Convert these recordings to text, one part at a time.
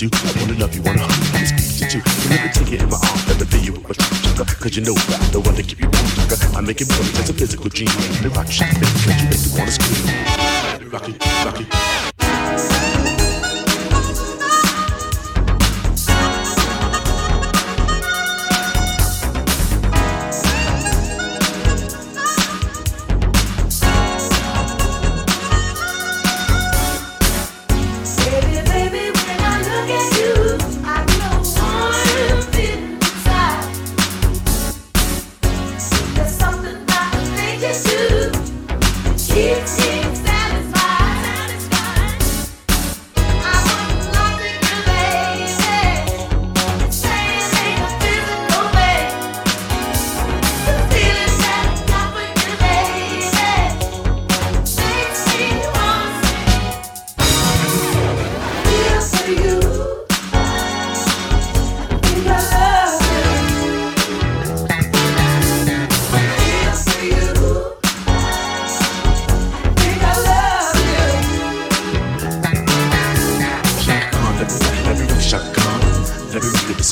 do. I wanna love you, wanna hug you, wanna speak to you. You never take you in my arms, let me feel you with my. Cause you know I'm the one to keep you cool, sugar. I make it more than just a physical dream. Let me rock you,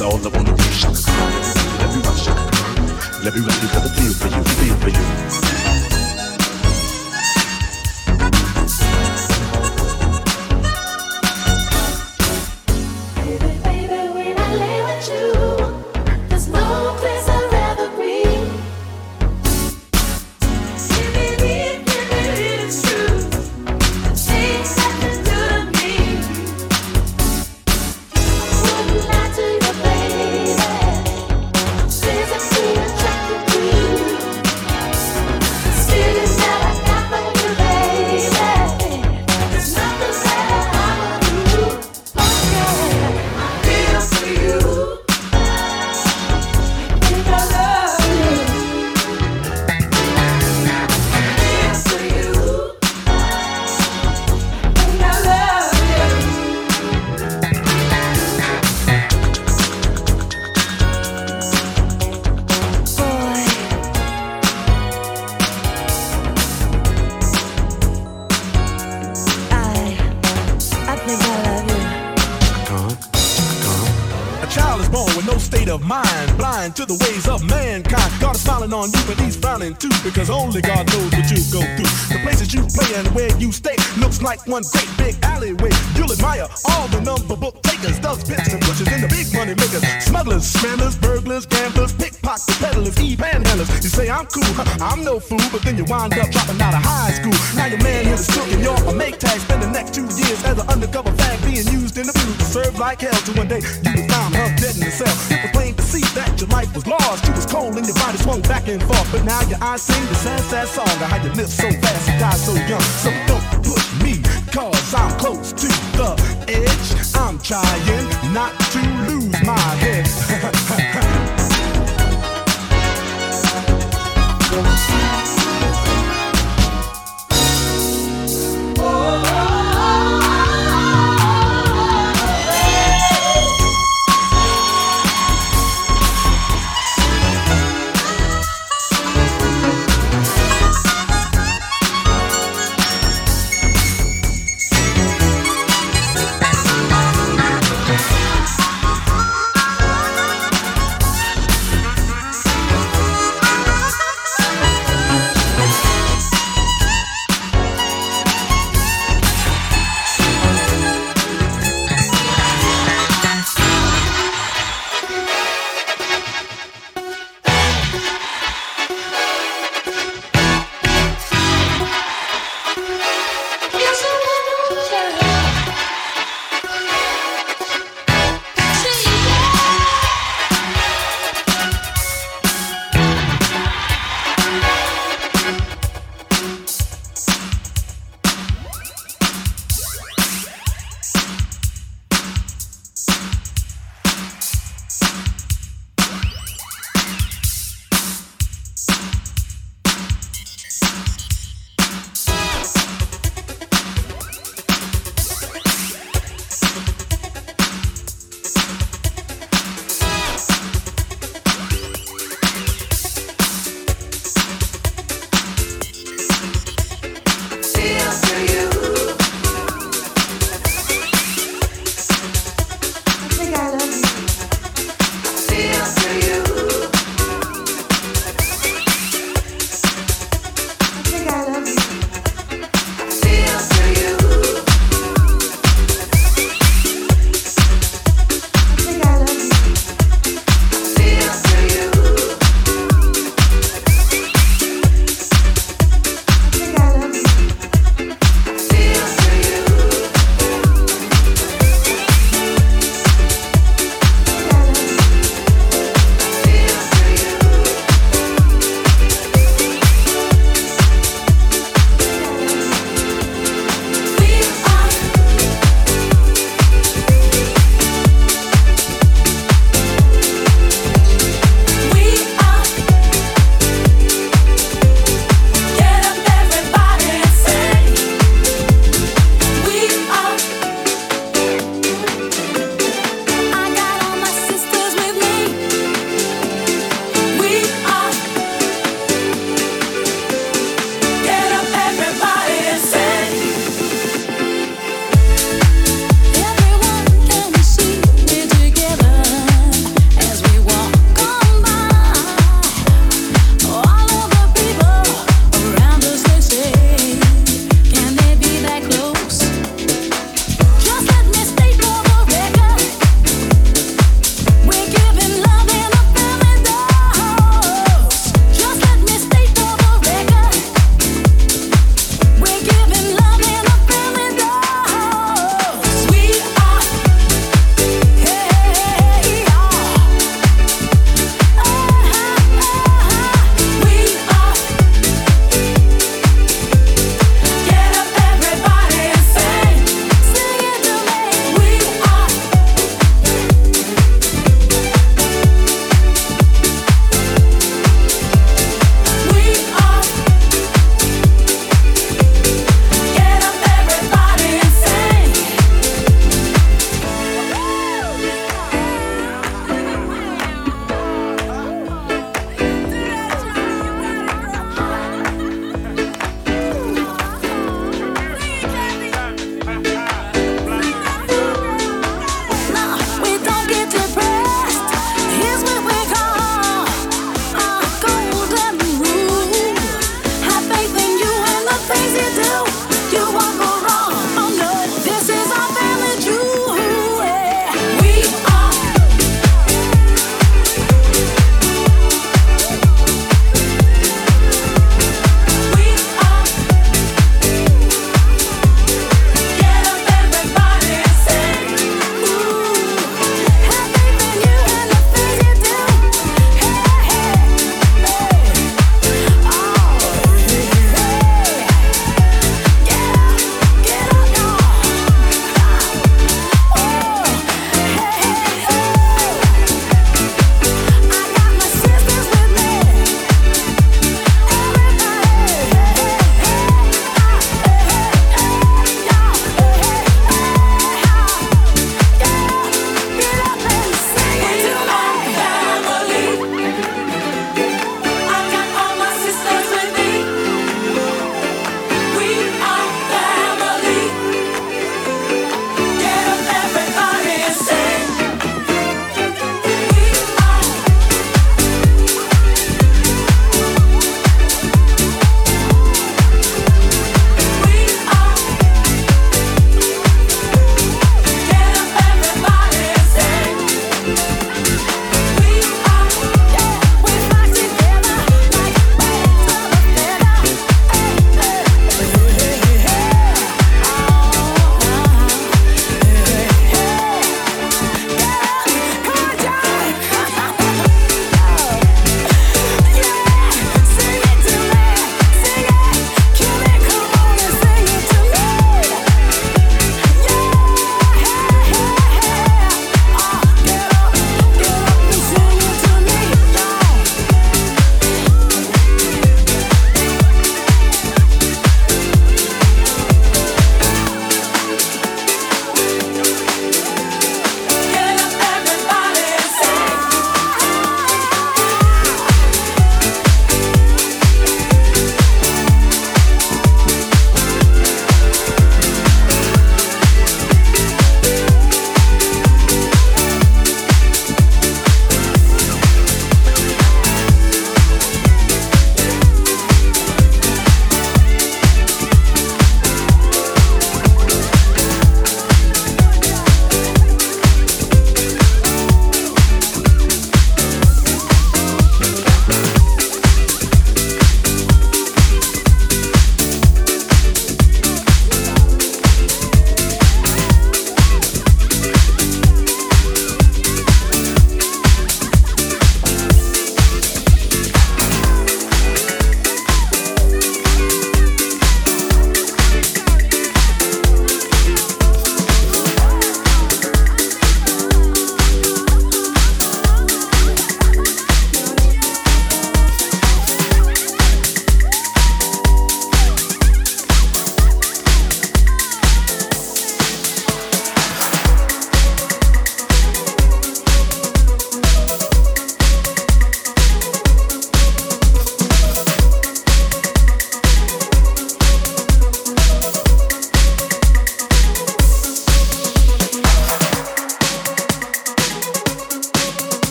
like was blars. You was cold and your body swung back and forth. But now your eyes sing the sad, sad song of how you live so fast and die so young. So don't push me, cause I'm close to the edge. I'm trying not to lose my head.